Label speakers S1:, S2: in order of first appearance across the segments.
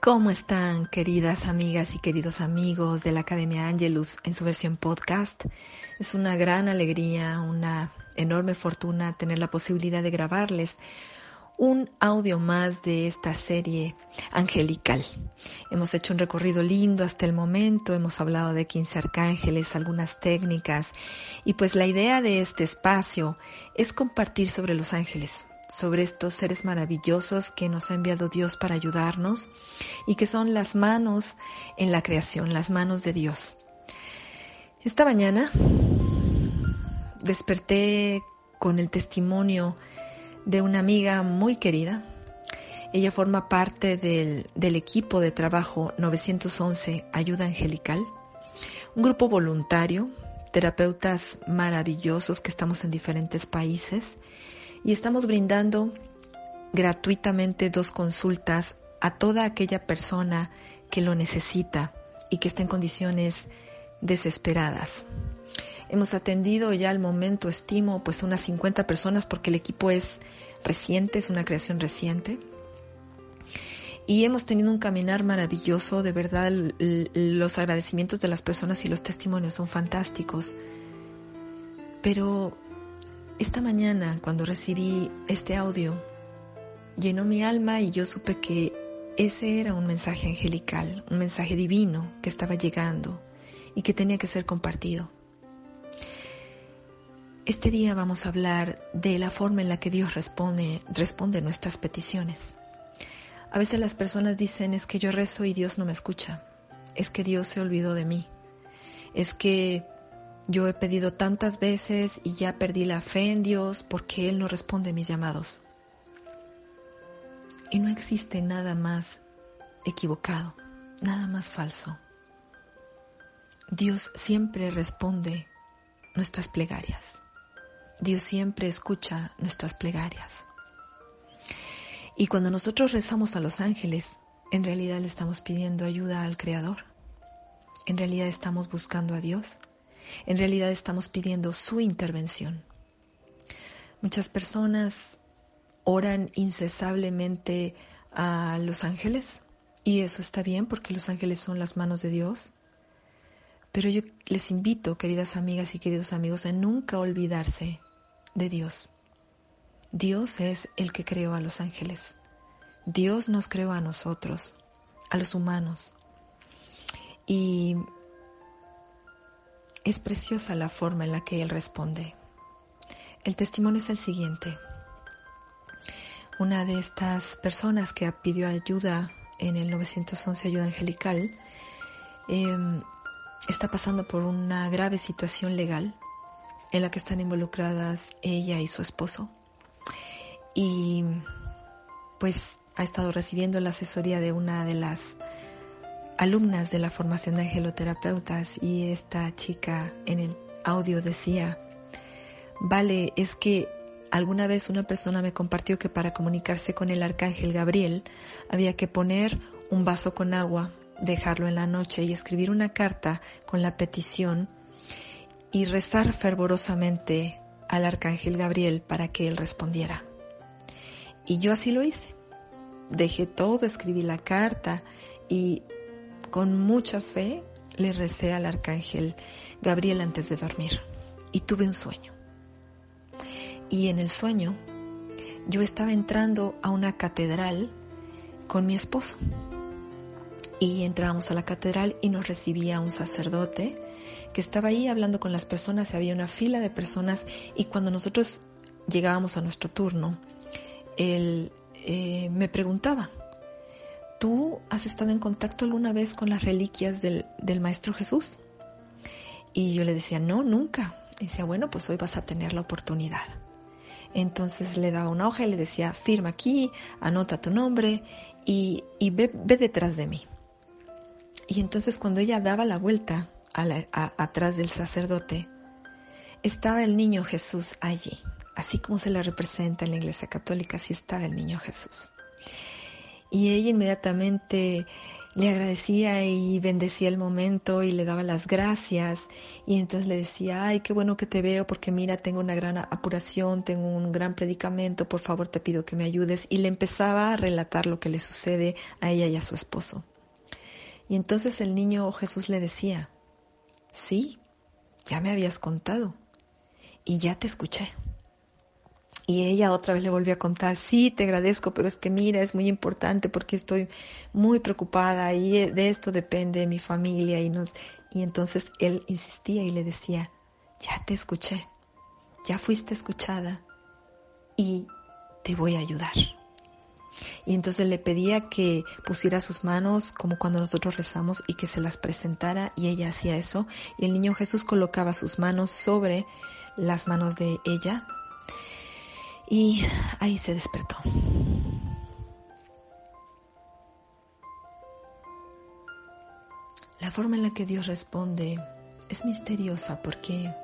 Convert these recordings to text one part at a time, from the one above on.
S1: ¿Cómo están, queridas amigas y queridos amigos de la Academia Angelus en su versión podcast? Es una gran alegría, una enorme fortuna tener la posibilidad de grabarles un audio más de esta serie angelical. Hemos hecho un recorrido lindo hasta el momento, hemos hablado de 15 arcángeles, algunas técnicas y pues la idea de este espacio es compartir sobre los ángeles, sobre estos seres maravillosos que nos ha enviado Dios para ayudarnos y que son las manos en la creación, las manos de Dios. Esta mañana desperté con el testimonio de una amiga muy querida. Ella forma parte del, del equipo de trabajo 911 Ayuda Angelical, un grupo voluntario, terapeutas maravillosos que estamos en diferentes países y estamos brindando gratuitamente dos consultas a toda aquella persona que lo necesita y que está en condiciones desesperadas. Hemos atendido ya al momento, estimo, pues unas 50 personas porque el equipo es reciente, es una creación reciente. Y hemos tenido un caminar maravilloso, de verdad los agradecimientos de las personas y los testimonios son fantásticos. Pero esta mañana, cuando recibí este audio, llenó mi alma y yo supe que ese era un mensaje angelical, un mensaje divino que estaba llegando y que tenía que ser compartido. Este día vamos a hablar de la forma en la que Dios responde, responde nuestras peticiones. A veces las personas dicen es que yo rezo y Dios no me escucha, es que Dios se olvidó de mí, es que yo he pedido tantas veces y ya perdí la fe en Dios porque Él no responde mis llamados. Y no existe nada más equivocado, nada más falso. Dios siempre responde nuestras plegarias. Dios siempre escucha nuestras plegarias. Y cuando nosotros rezamos a los ángeles, en realidad le estamos pidiendo ayuda al Creador. En realidad estamos buscando a Dios en realidad estamos pidiendo su intervención. Muchas personas oran incesablemente a los ángeles y eso está bien porque los ángeles son las manos de Dios. Pero yo les invito, queridas amigas y queridos amigos, a nunca olvidarse de Dios. Dios es el que creó a los ángeles. Dios nos creó a nosotros, a los humanos. Y es preciosa la forma en la que él responde. El testimonio es el siguiente. Una de estas personas que pidió ayuda en el 911 Ayuda Angelical em, está pasando por una grave situación legal en la que están involucradas ella y su esposo. Y pues ha estado recibiendo la asesoría de una de las alumnas de la formación de angeloterapeutas y esta chica en el audio decía, vale, es que alguna vez una persona me compartió que para comunicarse con el arcángel Gabriel había que poner un vaso con agua, dejarlo en la noche y escribir una carta con la petición y rezar fervorosamente al arcángel Gabriel para que él respondiera. Y yo así lo hice. Dejé todo, escribí la carta y con mucha fe le recé al arcángel Gabriel antes de dormir y tuve un sueño. Y en el sueño yo estaba entrando a una catedral con mi esposo. Y entramos a la catedral y nos recibía un sacerdote que estaba ahí hablando con las personas, había una fila de personas y cuando nosotros llegábamos a nuestro turno, él eh, me preguntaba, ¿tú has estado en contacto alguna vez con las reliquias del, Maestro Jesús? Y yo le decía, no, nunca. Y decía, bueno, pues hoy vas a tener la oportunidad. Entonces le daba una hoja y le decía, firma aquí, anota tu nombre y, ve, detrás de mí. Y entonces cuando ella daba la vuelta atrás del sacerdote, estaba el niño Jesús allí. Así como se le representa en la iglesia católica, así estaba el niño Jesús y ella inmediatamente le agradecía y bendecía el momento y le daba las gracias y entonces le decía, ay, qué bueno que te veo porque mira, tengo una gran apuración, tengo un gran predicamento, por favor te pido que me ayudes y le empezaba a relatar lo que le sucede a ella y a su esposo. Y entonces el niño Jesús le decía, sí, ya me habías contado y ya te escuché. Y ella otra vez le volvió a contar, sí, te agradezco, pero es que mira, es muy importante porque estoy muy preocupada y de esto depende mi familia. Y, nos, y entonces él insistía y le decía, ya te escuché, ya fuiste escuchada y te voy a ayudar. Y entonces le pedía que pusiera sus manos como cuando nosotros rezamos y que se las presentara y ella hacía eso. Y el niño Jesús colocaba sus manos sobre las manos de ella y ahí se despertó. La forma en la que Dios responde es misteriosa porque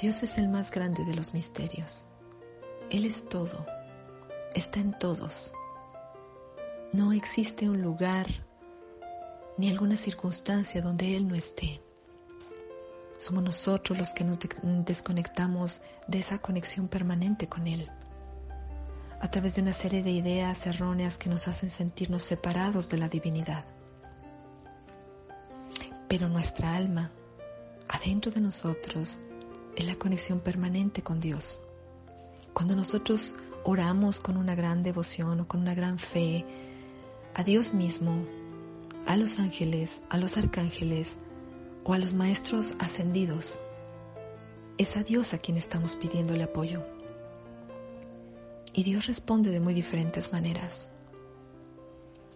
S1: Dios es el más grande de los misterios. Él es todo, está en todos. No existe un lugar ni alguna circunstancia donde Él no esté. Somos nosotros los que nos desconectamos de esa conexión permanente con Él, a través de una serie de ideas erróneas que nos hacen sentirnos separados de la divinidad. Pero nuestra alma, adentro de nosotros, es la conexión permanente con Dios. Cuando nosotros oramos con una gran devoción o con una gran fe a Dios mismo, a los ángeles, a los arcángeles, o a los maestros ascendidos, es a Dios a quien estamos pidiendo el apoyo. Y Dios responde de muy diferentes maneras.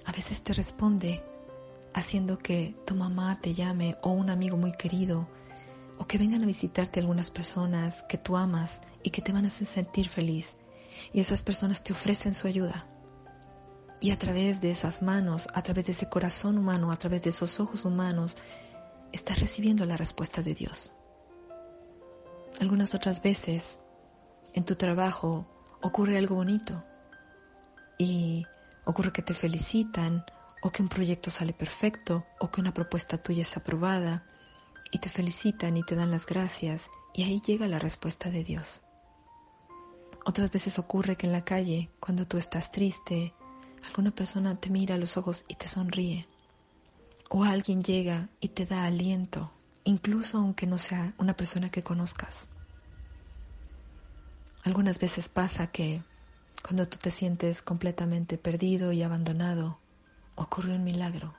S1: A veces te responde haciendo que tu mamá te llame o un amigo muy querido o que vengan a visitarte algunas personas que tú amas y que te van a hacer sentir feliz y esas personas te ofrecen su ayuda. Y a través de esas manos, a través de ese corazón humano, a través de esos ojos humanos, estás recibiendo la respuesta de Dios. Algunas otras veces en tu trabajo ocurre algo bonito y ocurre que te felicitan o que un proyecto sale perfecto o que una propuesta tuya es aprobada y te felicitan y te dan las gracias y ahí llega la respuesta de Dios. Otras veces ocurre que en la calle, cuando tú estás triste, alguna persona te mira a los ojos y te sonríe o alguien llega y te da aliento, incluso aunque no sea una persona que conozcas. Algunas veces pasa que cuando tú te sientes completamente perdido y abandonado, ocurre un milagro,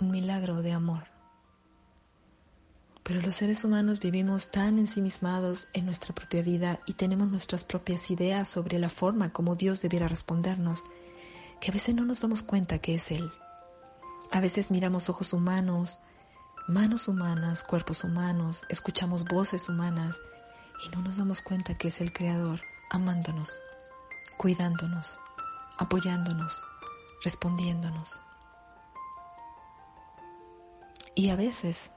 S1: un milagro de amor. Pero los seres humanos vivimos tan ensimismados en nuestra propia vida y tenemos nuestras propias ideas sobre la forma como Dios debiera respondernos, que a veces no nos damos cuenta que es Él. A veces miramos ojos humanos, manos humanas, cuerpos humanos, escuchamos voces humanas y no nos damos cuenta que es el Creador amándonos, cuidándonos, apoyándonos, respondiéndonos. Y a veces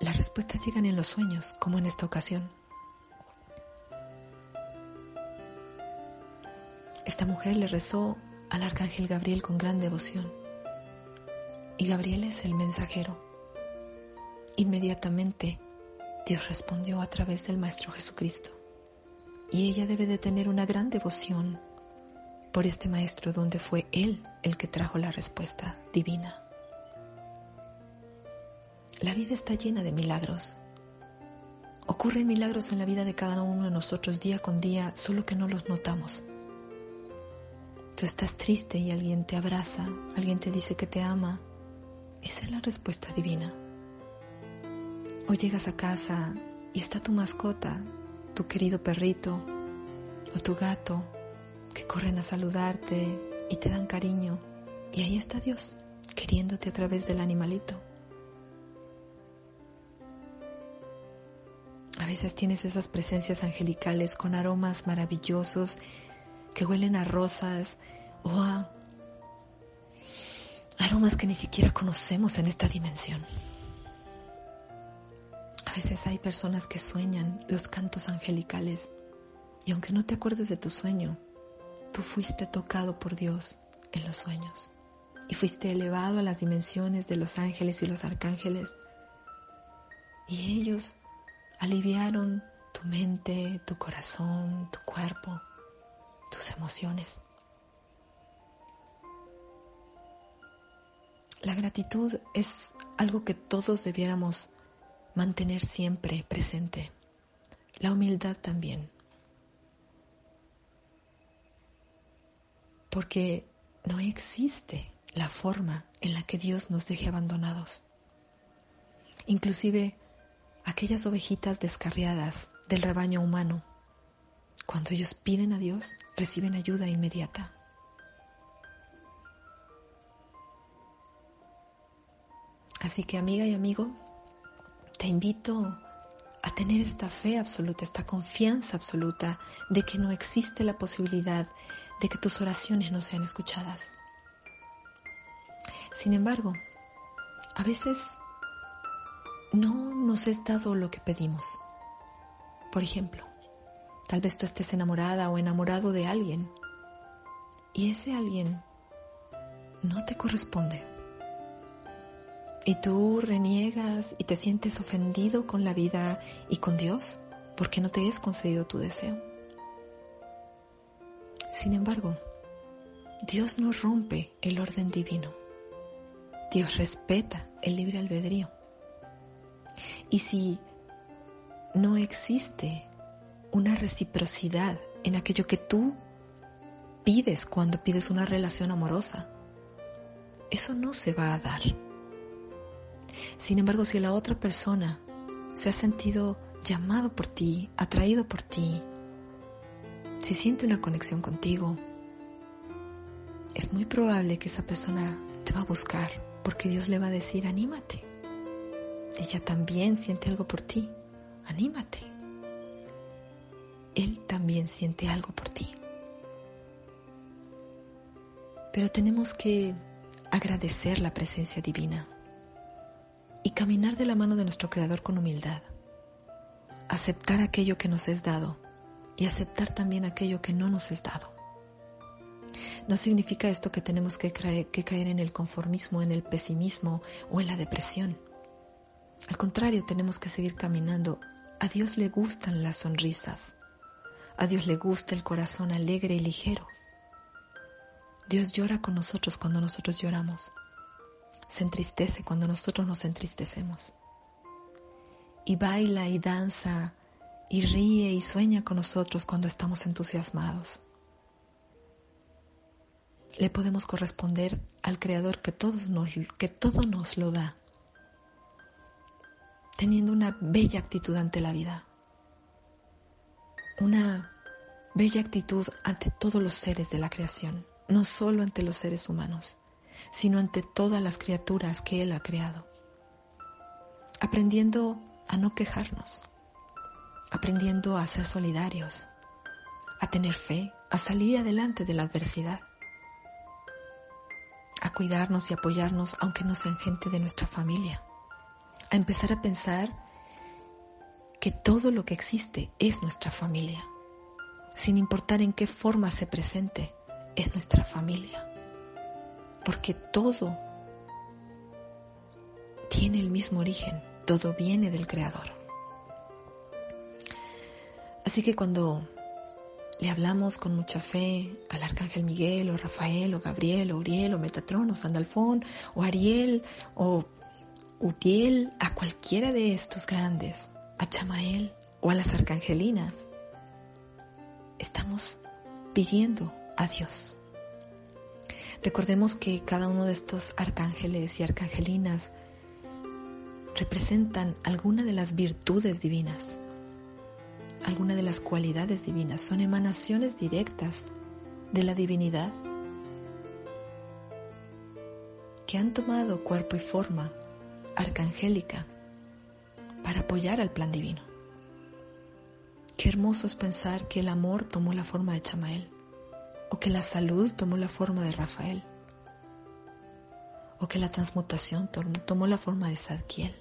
S1: las respuestas llegan en los sueños, como en esta ocasión. Esta mujer le rezó al arcángel Gabriel con gran devoción y Gabriel es el mensajero. Inmediatamente Dios respondió a través del Maestro Jesucristo y ella debe de tener una gran devoción por este Maestro donde fue Él el que trajo la respuesta divina. La vida está llena de milagros. Ocurren milagros en la vida de cada uno de nosotros día con día, solo que no los notamos. Tú estás triste y alguien te abraza, alguien te dice que te ama, esa es la respuesta divina. O llegas a casa y está tu mascota, tu querido perrito o tu gato, que corren a saludarte y te dan cariño. Y ahí está Dios, queriéndote a través del animalito. A veces tienes esas presencias angelicales con aromas maravillosos que huelen a rosas o a aromas que ni siquiera conocemos en esta dimensión. A veces hay personas que sueñan los cantos angelicales y aunque no te acuerdes de tu sueño, tú fuiste tocado por Dios en los sueños. y fuiste elevado a las dimensiones de los ángeles y los arcángeles. Y ellos aliviaron tu mente, tu corazón, tu cuerpo, tus emociones. La gratitud es algo que todos debiéramos mantener siempre presente. La humildad también. Porque no existe la forma en la que Dios nos deje abandonados. Inclusive aquellas ovejitas descarriadas del rebaño humano, cuando ellos piden a Dios, reciben ayuda inmediata. Así que amiga y amigo, te invito a tener esta fe absoluta, esta confianza absoluta de que no existe la posibilidad de que tus oraciones no sean escuchadas. Sin embargo, a veces no nos es dado lo que pedimos. Por ejemplo, tal vez tú estés enamorada o enamorado de alguien y ese alguien no te corresponde. Y tú reniegas y te sientes ofendido con la vida y con Dios porque no te es concedido tu deseo. Sin embargo, Dios no rompe el orden divino. Dios respeta el libre albedrío. Y si no existe una reciprocidad en aquello que tú pides cuando pides una relación amorosa, eso no se va a dar. Sin embargo, si la otra persona se ha sentido llamado por ti, atraído por ti, si siente una conexión contigo, es muy probable que esa persona te va a buscar porque Dios le va a decir, anímate. Ella también siente algo por ti, anímate. Él también siente algo por ti. Pero tenemos que agradecer la presencia divina y caminar de la mano de nuestro Creador con humildad. Aceptar aquello que nos es dado y aceptar también aquello que no nos es dado. No significa esto que tenemos que, caer en el conformismo, en el pesimismo o en la depresión. Al contrario, tenemos que seguir caminando. A Dios le gustan las sonrisas. A Dios le gusta el corazón alegre y ligero. Dios llora con nosotros cuando nosotros lloramos. Se entristece cuando nosotros nos entristecemos. Y baila y danza y ríe y sueña con nosotros cuando estamos entusiasmados. Le podemos corresponder al Creador que, nos, que todo nos lo da, teniendo una bella actitud ante la vida, una bella actitud ante todos los seres de la creación, no solo ante los seres humanos, sino ante todas las criaturas que Él ha creado, aprendiendo a no quejarnos, aprendiendo a ser solidarios, a tener fe, a salir adelante de la adversidad a cuidarnos y apoyarnos aunque no sean gente de nuestra familia, a empezar a pensar que todo lo que existe es nuestra familia, sin importar en qué forma se presente, es nuestra familia, porque todo tiene el mismo origen, todo viene del Creador. Así que cuando le hablamos con mucha fe al Arcángel Miguel o Rafael o Gabriel o Uriel o Metatron o Sandalfón o Ariel o Uriel, a cualquiera de estos grandes, a Chamael o a las arcangelinas, estamos pidiendo a Dios. Recordemos que cada uno de estos arcángeles y arcangelinas representan alguna de las virtudes divinas alguna de las cualidades divinas, son emanaciones directas de la divinidad que han tomado cuerpo y forma arcangélica para apoyar al plan divino. Qué hermoso es pensar que el amor tomó la forma de Chamael, o que la salud tomó la forma de Rafael, o que la transmutación tomó la forma de Zadkiel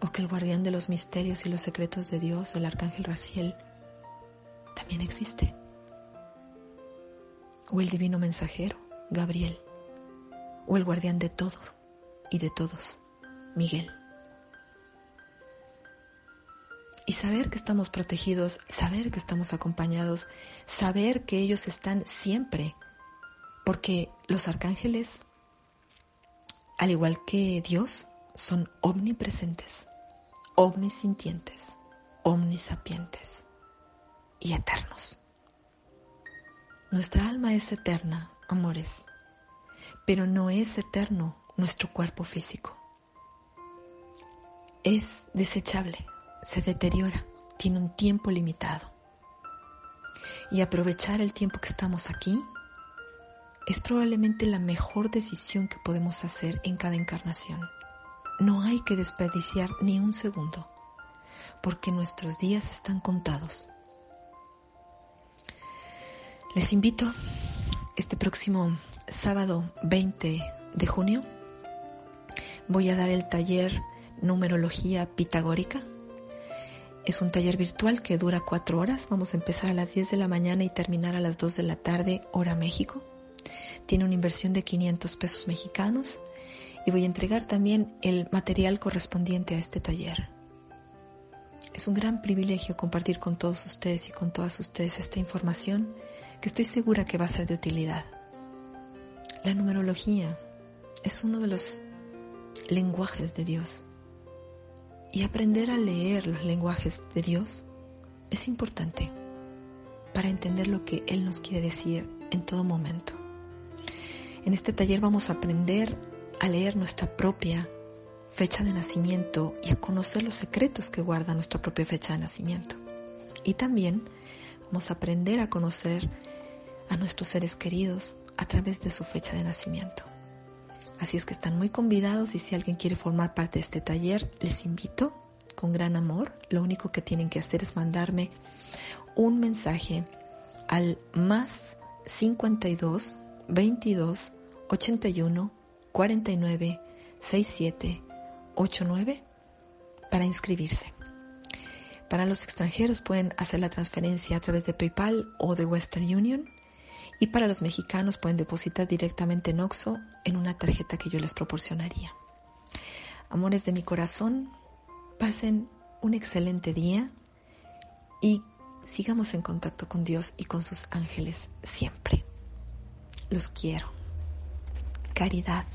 S1: o que el guardián de los misterios y los secretos de Dios, el arcángel Raciel, también existe. O el divino mensajero, Gabriel, o el guardián de todo y de todos, Miguel. Y saber que estamos protegidos, saber que estamos acompañados, saber que ellos están siempre, porque los arcángeles, al igual que Dios, son omnipresentes, omnisintientes, omnisapientes y eternos. Nuestra alma es eterna, amores, pero no es eterno nuestro cuerpo físico. Es desechable, se deteriora, tiene un tiempo limitado. Y aprovechar el tiempo que estamos aquí es probablemente la mejor decisión que podemos hacer en cada encarnación. No hay que desperdiciar ni un segundo, porque nuestros días están contados. Les invito este próximo sábado 20 de junio. Voy a dar el taller Numerología Pitagórica. Es un taller virtual que dura cuatro horas. Vamos a empezar a las 10 de la mañana y terminar a las 2 de la tarde, hora México. Tiene una inversión de 500 pesos mexicanos y voy a entregar también el material correspondiente a este taller. Es un gran privilegio compartir con todos ustedes y con todas ustedes esta información que estoy segura que va a ser de utilidad. La numerología es uno de los lenguajes de Dios. Y aprender a leer los lenguajes de Dios es importante para entender lo que Él nos quiere decir en todo momento. En este taller vamos a aprender a leer nuestra propia fecha de nacimiento y a conocer los secretos que guarda nuestra propia fecha de nacimiento. Y también vamos a aprender a conocer a nuestros seres queridos a través de su fecha de nacimiento. Así es que están muy convidados y si alguien quiere formar parte de este taller, les invito con gran amor. Lo único que tienen que hacer es mandarme un mensaje al más 52 22 81 49 67 89 para inscribirse. Para los extranjeros pueden hacer la transferencia a través de PayPal o de Western Union y para los mexicanos pueden depositar directamente en OXO en una tarjeta que yo les proporcionaría. Amores de mi corazón, pasen un excelente día y sigamos en contacto con Dios y con sus ángeles siempre. Los quiero. Caridad.